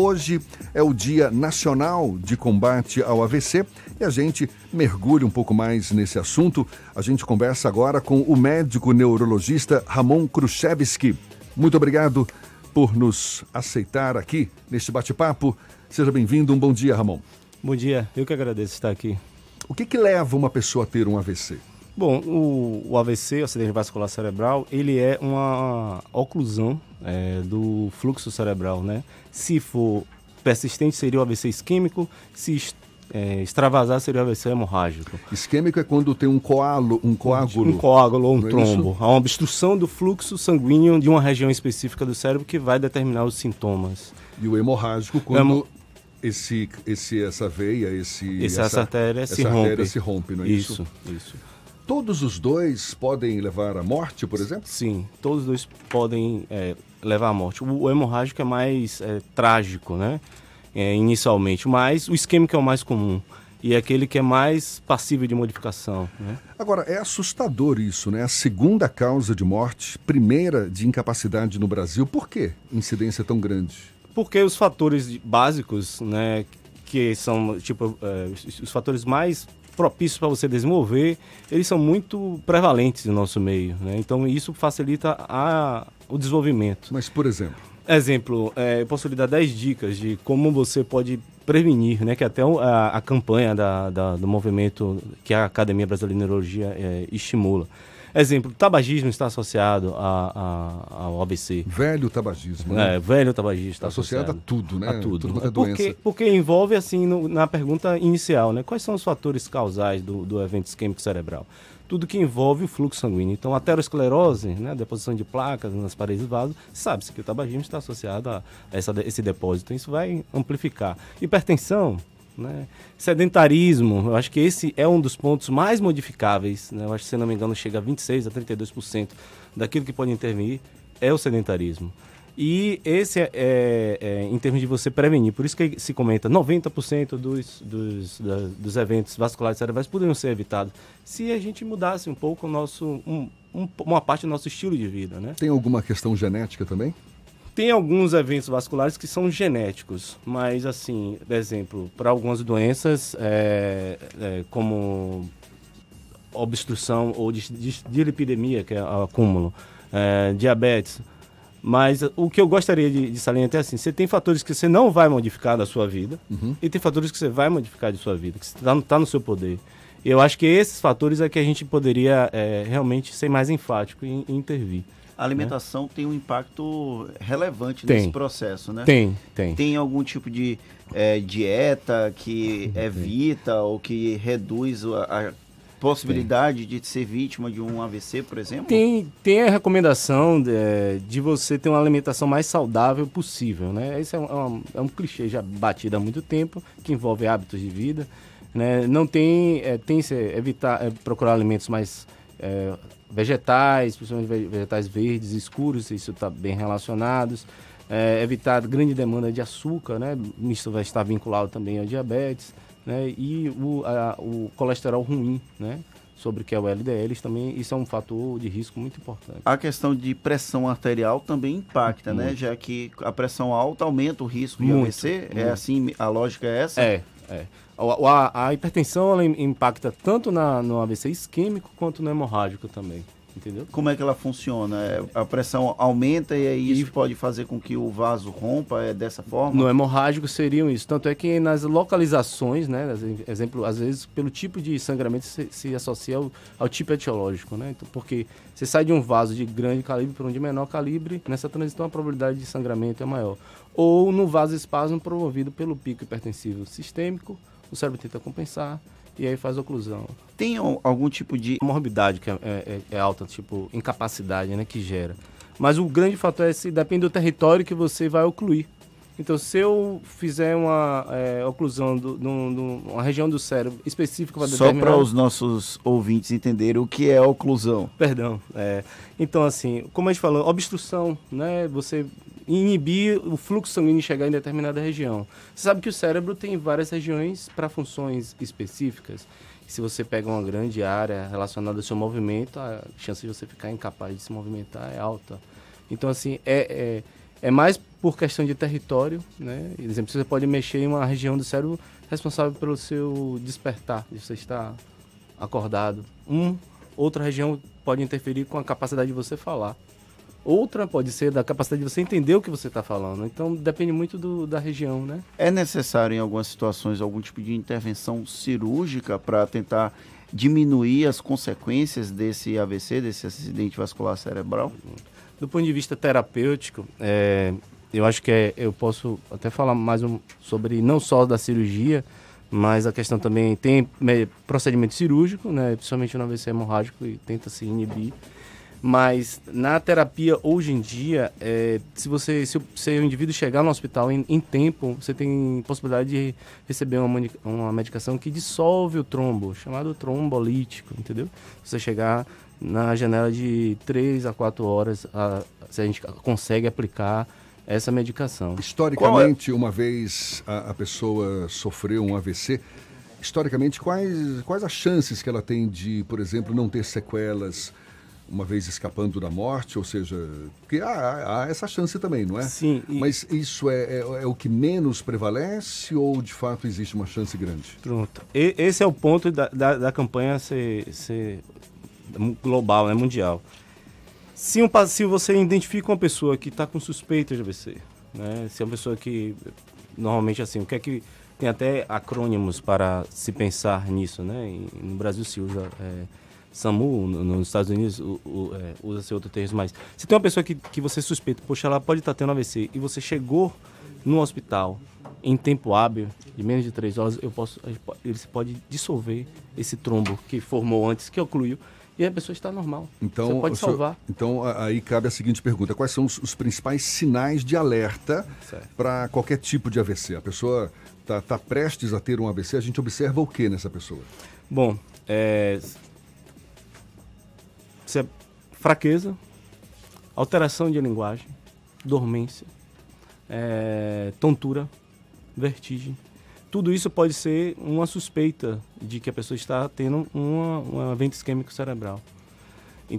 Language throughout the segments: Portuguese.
Hoje é o Dia Nacional de Combate ao AVC e a gente mergulha um pouco mais nesse assunto. A gente conversa agora com o médico neurologista Ramon Khrushchevsky. Muito obrigado por nos aceitar aqui neste bate-papo. Seja bem-vindo. Um bom dia, Ramon. Bom dia. Eu que agradeço estar aqui. O que, que leva uma pessoa a ter um AVC? Bom, o, o AVC, o acidente vascular cerebral, ele é uma oclusão é, do fluxo cerebral, né? Se for persistente, seria o AVC isquêmico. Se é, extravasar seria o AVC hemorrágico. Isquêmico é quando tem um coágulo, um coágulo. Um coágulo ou um é trombo. Há uma obstrução do fluxo sanguíneo de uma região específica do cérebro que vai determinar os sintomas. E o hemorrágico quando esse, esse, essa veia, esse, essa, essa artéria, essa se, artéria rompe. se rompe, não é isso? Isso, isso. Todos os dois podem levar à morte, por exemplo? Sim, todos os dois podem é, levar à morte. O, o hemorrágico é mais é, trágico, né? É, inicialmente, mas o isquêmico é o mais comum e é aquele que é mais passível de modificação. Né? Agora, é assustador isso, né? A segunda causa de morte, primeira de incapacidade no Brasil. Por que incidência tão grande? Porque os fatores básicos, né, que são tipo é, os fatores mais propícios para você desenvolver, eles são muito prevalentes no nosso meio. Né? Então isso facilita a, o desenvolvimento. Mas, por exemplo? Exemplo, é, eu posso lhe dar 10 dicas de como você pode prevenir, né? Que até a, a campanha da, da, do movimento que a Academia Brasileira de Neurologia é, estimula. Exemplo, tabagismo está associado a, a, ao ABC. Velho tabagismo, né? É, velho tabagismo está associado, associado, a tudo, né? A tudo. tudo é porque, porque envolve, assim, no, na pergunta inicial, né? Quais são os fatores causais do, do evento isquêmico cerebral? Tudo que envolve o fluxo sanguíneo. Então, a aterosclerose, né, a deposição de placas nas paredes do vaso, sabe-se que o tabagismo está associado a essa, esse depósito. Isso vai amplificar. Hipertensão, né? Sedentarismo, eu acho que esse é um dos pontos mais modificáveis. Né? Eu acho que, se não me engano, chega a 26% a 32% daquilo que pode intervir é o sedentarismo. E esse é, é, é, em termos de você prevenir. Por isso que se comenta 90% dos, dos, da, dos eventos vasculares cerebrais poderiam ser evitados se a gente mudasse um pouco o nosso, um, um, uma parte do nosso estilo de vida. Né? Tem alguma questão genética também? Tem alguns eventos vasculares que são genéticos, mas assim, por exemplo, para algumas doenças, é, é, como obstrução ou de, de, de lipidemia, que é o acúmulo, é, diabetes. Mas o que eu gostaria de, de salientar é assim: você tem fatores que você não vai modificar da sua vida, uhum. e tem fatores que você vai modificar de sua vida, que está tá no seu poder. Eu acho que esses fatores é que a gente poderia é, realmente ser mais enfático e, e intervir a alimentação né? tem um impacto relevante tem. nesse processo, né? Tem, tem. Tem algum tipo de é, dieta que evita ou que reduz a, a possibilidade tem. de ser vítima de um AVC, por exemplo? Tem, tem a recomendação de, de você ter uma alimentação mais saudável possível, né? Esse é um, é um, é um clichê já batido há muito tempo, que envolve hábitos de vida. Né? Não tem, é, tem se evitar, é, procurar alimentos mais é, vegetais, principalmente vegetais verdes, escuros, isso está bem relacionados. É, evitar grande demanda de açúcar, né? Isso vai estar vinculado também ao diabetes, né? E o, a, o colesterol ruim, né? Sobre o que é o LDL, também isso é um fator de risco muito importante. A questão de pressão arterial também impacta, né? muito. né? Já que a pressão alta aumenta o risco de muito, AVC. É muito. É assim, a lógica é essa? É, é. A, a, hipertensão ela impacta tanto na, no AVC isquêmico quanto no hemorrágico também. Entendeu? Como é que ela funciona? É, a pressão aumenta e aí isso pode fazer com que o vaso rompa é dessa forma? No hemorrágico seriam isso. Tanto é que nas localizações, né, exemplo, às vezes pelo tipo de sangramento se, se associa ao, ao, tipo etiológico, né? Então, porque você sai de um vaso de grande calibre para um de menor calibre, nessa transição a probabilidade de sangramento é maior. Ou no vaso espasmo promovido pelo pico hipertensivo sistêmico, o cérebro tenta compensar e aí faz oclusão. Tem algum tipo de morbidade que é, é, é, alta, tipo incapacidade, né, que gera. Mas o grande fator é se depende do território que você vai ocluir. Então, se eu fizer uma é, oclusão de uma região do cérebro específica para Só para os nossos ouvintes entenderem o que é oclusão. Perdão. É, então, assim, como a gente falou, obstrução, né? Você inibir o fluxo sanguíneo chegar em determinada região. Você sabe que o cérebro tem várias regiões para funções específicas. Se você pega uma grande área relacionada ao seu movimento, a chance de você ficar incapaz de se movimentar é alta. Então, assim, é, é, é mais por questão de território, né? Por exemplo, você pode mexer em uma região do cérebro responsável pelo seu despertar, de você estar acordado. Um, outra região pode interferir com a capacidade de você falar. Outra pode ser da capacidade de você entender o que você está falando. Então depende muito do, da região, né? É necessário em algumas situações algum tipo de intervenção cirúrgica para tentar diminuir as consequências desse AVC, desse acidente vascular cerebral? Do ponto de vista terapêutico, é, eu acho que é, eu posso até falar mais um, sobre não só da cirurgia, mas a questão também tem procedimento cirúrgico, né, principalmente no AVC hemorrágico e tenta se inibir. Mas na terapia hoje em dia, é, se você se o, se o indivíduo chegar no hospital em, em, tempo, você tem possibilidade de receber uma, uma medicação que dissolve o trombo, chamado trombolítico, entendeu? Se você chegar na janela de 3 a 4 horas, a, se a gente consegue aplicar essa medicação. Historicamente, é? uma vez a, a, pessoa sofreu um AVC, historicamente, quais, quais as chances que ela tem de, por exemplo, não ter sequelas uma vez escapando da morte? Ou seja, porque há, há essa chance também, não é? Sim. E... Mas isso é, é, é, o que menos prevalece ou, de fato, existe uma chance grande? Pronto. E, esse é o ponto da, da, da campanha ser, ser global, né, mundial. Se, um, se você identifica uma pessoa que está com suspeita de AVC, né? Se é uma pessoa que normalmente assim, o que é que tem até acrônimos para se pensar nisso, né? E no Brasil se usa é, SAMU, nos Estados Unidos é, usa-se outro termo, mas se tem uma pessoa que, que você suspeita, poxa, ela pode estar tendo AVC e você chegou no hospital em tempo hábil, de menos de três horas, eu posso, ele pode dissolver esse trombo que formou antes, que ocluiu, e a pessoa está normal. Então, Você pode salvar. Senhor, então, aí cabe a seguinte pergunta: quais são os, os principais sinais de alerta para qualquer tipo de AVC? A pessoa está tá prestes a ter um AVC, a gente observa o que nessa pessoa? Bom, é, é fraqueza, alteração de linguagem, dormência, é, tontura, vertigem, tudo isso pode ser uma suspeita de que a pessoa está tendo uma, um evento isquêmico cerebral. E,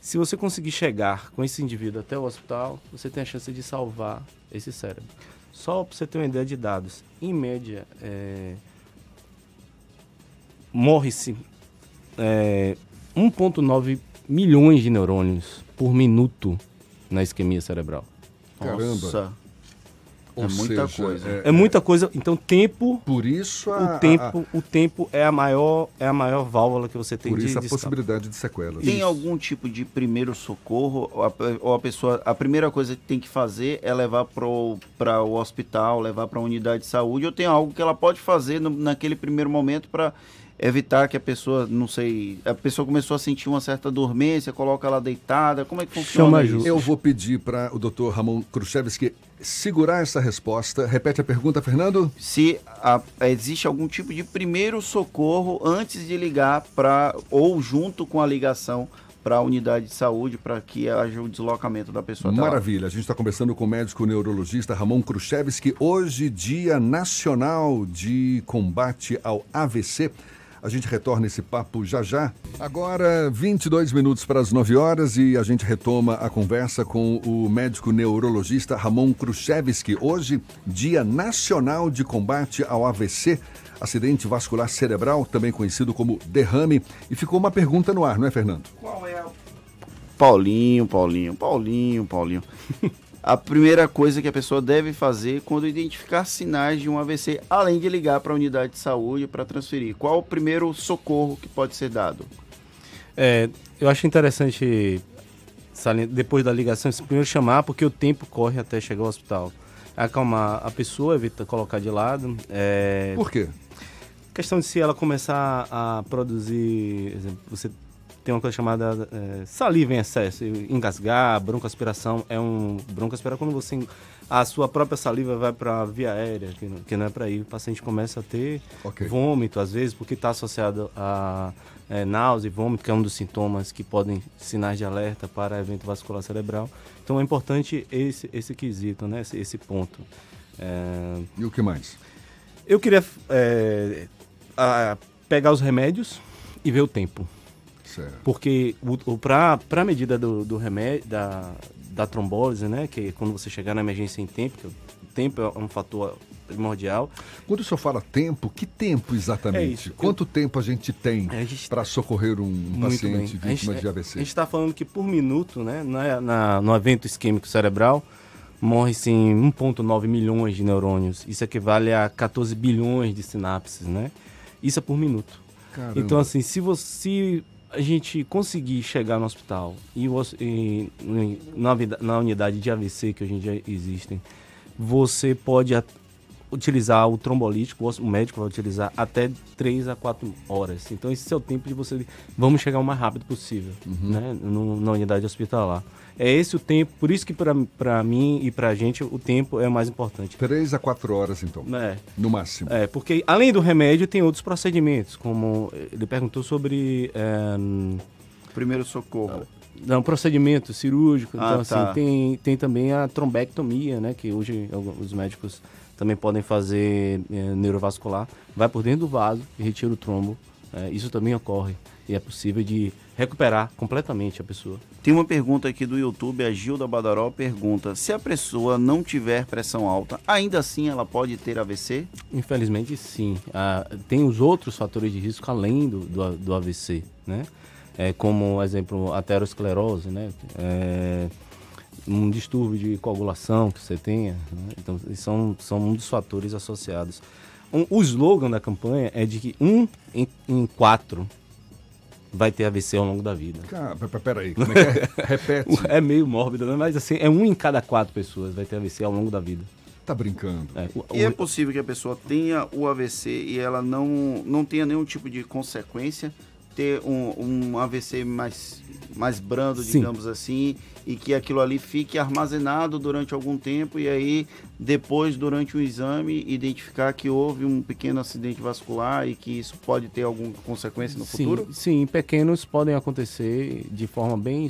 se você conseguir chegar com esse indivíduo até o hospital, você tem a chance de salvar esse cérebro. Só para você ter uma ideia de dados, em média, é, morre-se é, 1,9 milhões de neurônios por minuto na isquemia cerebral. Caramba! Nossa. Ou é muita seja, coisa. É, é, muita coisa. Então, tempo. Por isso a, o tempo, a, a, o tempo é a maior é a maior válvula que você tem. Por de, isso a de possibilidade de sequelas. Tem isso. algum tipo de primeiro socorro ou a, ou a, pessoa a primeira coisa que tem que fazer é levar para o hospital, levar para a unidade de saúde ou tem algo que ela pode fazer no, naquele primeiro momento para evitar que a pessoa, não sei, a pessoa começou a sentir uma certa dormência, coloca ela deitada, como é que funciona Chama isso? Eu vou pedir para o doutor Ramon Khrushchevsky segurar essa resposta. Repete a pergunta, Fernando. Se a, existe algum tipo de primeiro socorro antes de ligar para, ou junto com a ligação para a unidade de saúde para que haja o deslocamento da pessoa. Maravilha. A gente está conversando com o médico neurologista Ramon Khrushchevsky. Hoje, Dia Nacional de Combate ao AVC. A gente retorna esse papo já já. Agora, 22 minutos para as 9 horas e a gente retoma a conversa com o médico neurologista Ramon Khrushchevsky. Hoje, Dia Nacional de Combate ao AVC, acidente vascular cerebral, também conhecido como derrame. E ficou uma pergunta no ar, não é, Fernando? Qual é. Paulinho, Paulinho, Paulinho, Paulinho. a primeira coisa que a pessoa deve fazer quando identificar sinais de um AVC, além de ligar para a unidade de saúde para transferir? Qual o primeiro socorro que pode ser dado? É, eu acho interessante, depois da ligação, primeiro chamar, porque o tempo corre até chegar ao hospital. Acalmar a pessoa, evita colocar de lado. É... Por quê? Questão de se ela começar a produzir, exemplo, você tem uma coisa chamada é, saliva em excesso, engasgar, broncoaspiração. É um broncoaspirar quando você a sua própria saliva vai para a via aérea, que não, que não é para ir. O paciente começa a ter okay. vômito às vezes, porque está associado a é, náusea e vômito, que é um dos sintomas que podem sinais de alerta para evento vascular cerebral. Então é importante esse esse quesito, né? Esse, esse ponto. É... E o que mais? Eu queria é, a, pegar os remédios e ver o tempo. Certo. Porque para a medida do, do remédio, da, da trombose, né? Que é quando você chegar na emergência em tempo, que o tempo é um fator primordial. Quando o senhor fala tempo, que tempo exatamente? É Quanto Eu... tempo a gente tem gente... para socorrer um paciente bem. vítima gente, de AVC? A gente está falando que por minuto, né, na, na, no evento isquêmico cerebral, morre-se 1,9 milhões de neurônios. Isso equivale a 14 bilhões de sinapses, né? Isso é por minuto. Caramba. Então, assim, se você a gente conseguir chegar no hospital e, e na, na, unidade de AVC que hoje em dia existem, você pode utilizar o trombolítico, o médico vai utilizar até 3 a 4 horas. Então esse é o tempo de você. Vamos chegar o mais rápido possível uhum. né, no, na unidade hospitalar. É esse o tempo, por isso que para mim e para a gente o tempo é o mais importante. 3 a 4 horas, então. É. No máximo. É, porque além do remédio tem outros procedimentos, como ele perguntou sobre. É, Primeiro socorro. Não, procedimento cirúrgico. Ah, então, assim, tá. assim, tem, tem também a trombectomia, né? Que hoje os médicos também podem fazer é, neurovascular. Vai por dentro do vaso e retira o trombo. É, isso também ocorre. E é possível de recuperar completamente a pessoa. Tem uma pergunta aqui do YouTube, a Gilda Badaró pergunta: se a pessoa não tiver pressão alta, ainda assim ela pode ter AVC? Infelizmente sim. Ah, tem os outros fatores de risco além do, do, do AVC, né? É, como, exemplo, aterosclerose, né? É, um distúrbio de coagulação que você tenha. Né? Então, são, são um dos fatores associados. Um, o slogan da campanha é de que um em, em quatro vai ter AVC ao longo da vida. Cara, peraí, como é que é? Repete. é meio mórbido, né? mas assim, é um em cada quatro pessoas vai ter AVC ao longo da vida. Tá brincando. É, o, e é possível que a pessoa tenha o AVC e ela não, não tenha nenhum tipo de consequência ter um, um AVC mais, mais brando, Sim. digamos assim, e que aquilo ali fique armazenado durante algum tempo e aí depois, durante o exame, identificar que houve um pequeno acidente vascular e que isso pode ter alguma consequência no sim, futuro? Sim, pequenos podem acontecer de forma bem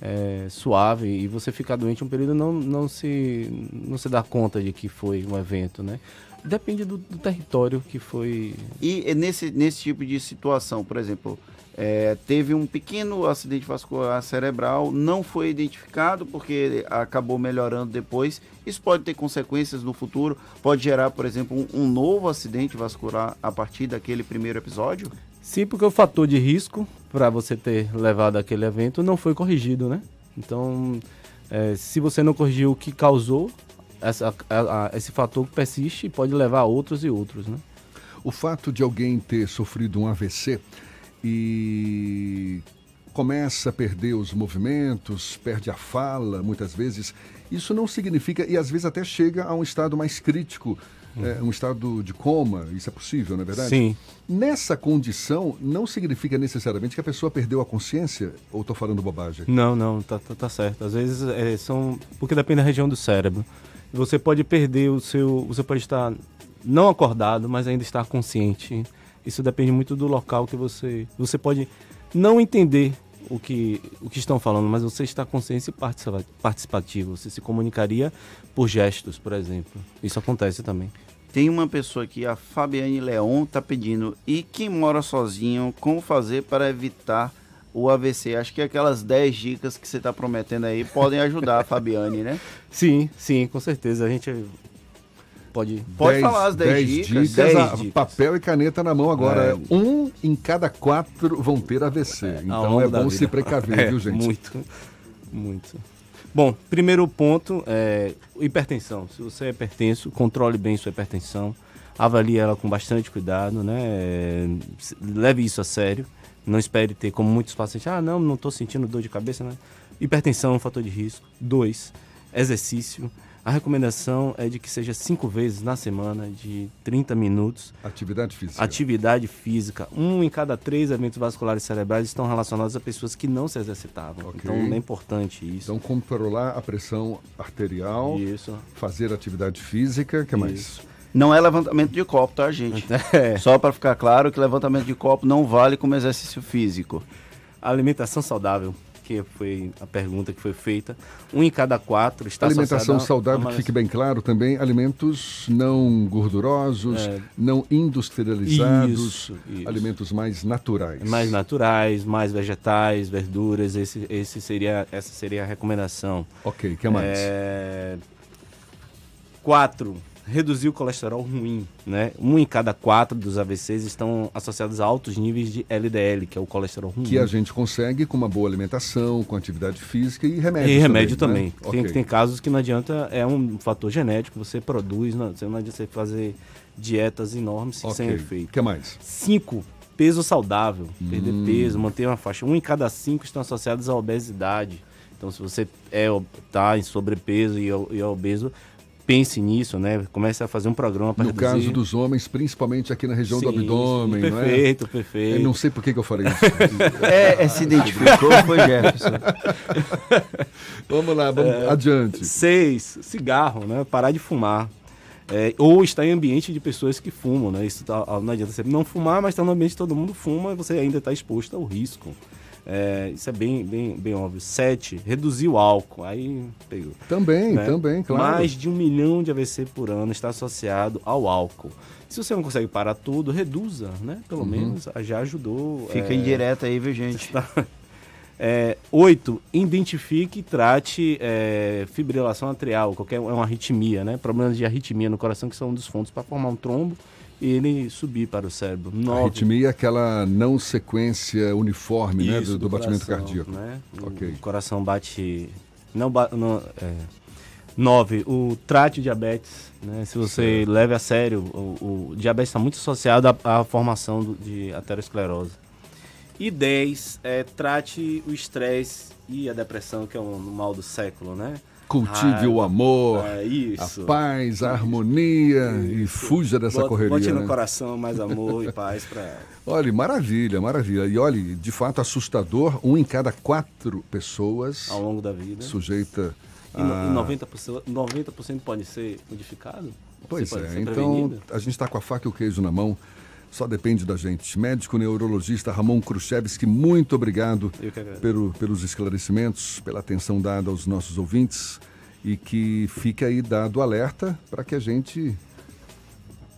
é, suave e você ficar doente um período não, não se não se dá conta de que foi um evento, né? Depende do, do território que foi. E nesse, nesse tipo de situação, por exemplo, é, teve um pequeno acidente vascular cerebral, não foi identificado porque acabou melhorando depois. Isso pode ter consequências no futuro, pode gerar, por exemplo, um, um novo acidente vascular a partir daquele primeiro episódio? Sim, porque o fator de risco para você ter levado aquele evento não foi corrigido, né? Então, é, se você não corrigiu o que causou, essa, a, a, esse fator persiste e pode levar a outros e outros, né? O fato de alguém ter sofrido um AVC e começa a perder os movimentos, perde a fala, muitas vezes, isso não significa, e às vezes até chega a um estado mais crítico. É, um estado de coma, isso é possível, não é verdade? Sim. Nessa condição, não significa necessariamente que a pessoa perdeu a consciência, ou estou falando bobagem? Não, não, tá, tá, tá certo. Às vezes é, são. Porque depende da região do cérebro. Você pode perder o seu. Você pode estar não acordado, mas ainda estar consciente. Isso depende muito do local que você. Você pode não entender o que, o que estão falando, mas você está consciente e participativo. Você se comunicaria por gestos, por exemplo. Isso acontece também. Tem uma pessoa aqui, a Fabiane Leon, está pedindo. E quem mora sozinho, como fazer para evitar o AVC. Acho que aquelas 10 dicas que você está prometendo aí podem ajudar a Fabiane, né? Sim, sim, com certeza. A gente pode, pode dez, falar as 10 dicas. dicas, 10 dicas. Papel e caneta na mão agora. É. Um em cada quatro vão ter AVC. É, então é bom se precaver, é, viu, gente? Muito, muito. Bom, primeiro ponto é hipertensão. Se você é hipertenso, controle bem sua hipertensão. Avalie ela com bastante cuidado, né? Leve isso a sério. Não espere ter, como muitos pacientes, ah, não, não estou sentindo dor de cabeça, né? Hipertensão é um fator de risco. Dois, exercício. A recomendação é de que seja cinco vezes na semana, de 30 minutos. Atividade física. Atividade física. Um em cada três eventos vasculares cerebrais estão relacionados a pessoas que não se exercitavam. Okay. Então é importante isso. Então, controlar a pressão arterial. Isso. Fazer atividade física. O que mais? Não é levantamento de copo, tá, gente? É. Só para ficar claro que levantamento de copo não vale como exercício físico. Alimentação saudável, que foi a pergunta que foi feita. Um em cada quatro está Alimentação a- saudável, a que fique bem claro também, alimentos não gordurosos, É. não industrializados, Isso, isso. alimentos mais naturais. mais naturais, mais vegetais, verduras. Esse, esse seria, essa seria a recomendação. Ok, o que mais? É... Quatro, reduzir o colesterol ruim, né? Um em cada quatro dos AVCs estão associados a altos níveis de LDL, que é o colesterol ruim. Que a gente consegue com uma boa alimentação, com atividade física e remédio E remédio também. né? Tem, Ok. tem casos que não adianta, é um fator genético, você produz, não, você não adianta você fazer dietas enormes sem Ok. efeito. O que mais? Cinco, peso saudável. Perder Hum. peso, manter uma faixa. Um em cada cinco estão associados à obesidade. Então, se você é, tá em sobrepeso e, é- e é obeso, pense nisso, né? Comece a fazer um programa para No reduzir. caso dos homens, principalmente aqui na região do Sim, abdômen, sim, não é? Perfeito, perfeito. Eu não sei por que, que eu falei isso. É, é, se identificou, foi Jefferson. vamos lá, vamos É. adiante. Seis, cigarro, né? Parar de fumar. É, ou estar em ambiente de pessoas que fumam, né? Isso tá- não adianta você não fumar, mas estar no ambiente que todo mundo fuma e você ainda está exposto ao risco. É, isso é bem, bem, bem óbvio. Sete, reduzir o álcool. Aí pegou. Também, né? também, claro. Mais de um milhão de AVC por ano está associado ao álcool. Se você não consegue parar tudo, reduza, né? Pelo Uhum. menos já ajudou. Fica é, indireta aí, viu, gente? é, oito, identifique e trate é, fibrilação atrial, qualquer é uma arritmia, né? Problemas de arritmia no coração que são um dos fontes para formar um trombo ele subir para o cérebro. A Nove, arritmia é aquela não sequência uniforme né, isso, do, do batimento coração, cardíaco. Né? O Ok. coração bate. Não, não é. Nove, o trate diabetes. Né? Se você Certo. leve a sério, o, o diabetes está muito associado à, à formação do- de aterosclerose. E 10, é, trate o estresse e a depressão, que é o mal do século, né? Cultive Ah, o amor, É isso. a paz, a harmonia e fuja dessa Bote- correria. Bote no né? coração mais amor e paz para Olha, maravilha, maravilha. E olha, de fato assustador, um em cada quatro pessoas ao longo da vida. sujeita E, a... e 90%, 90% pode ser modificado? Pois é, então a gente está com a faca e o queijo na mão, só depende da gente. Médico neurologista Ramon Khrushchevski, muito obrigado pelo, pelos esclarecimentos, pela atenção dada aos nossos ouvintes e que fique aí dado alerta para que a gente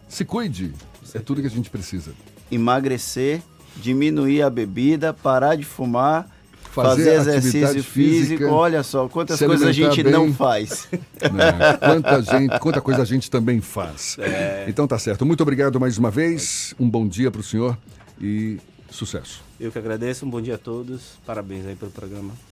se cuide. É tudo que a gente precisa. Emagrecer, diminuir a bebida, parar de fumar, Fazer fazer, atividade exercício física, físico. Olha só, quantas coisas a gente bem. não faz. né? Quanta gente, quanta coisa a gente também faz. É. Então tá certo. Muito obrigado mais uma vez. Um bom dia para o senhor e sucesso. Eu que agradeço, um bom dia a todos, parabéns aí pelo programa.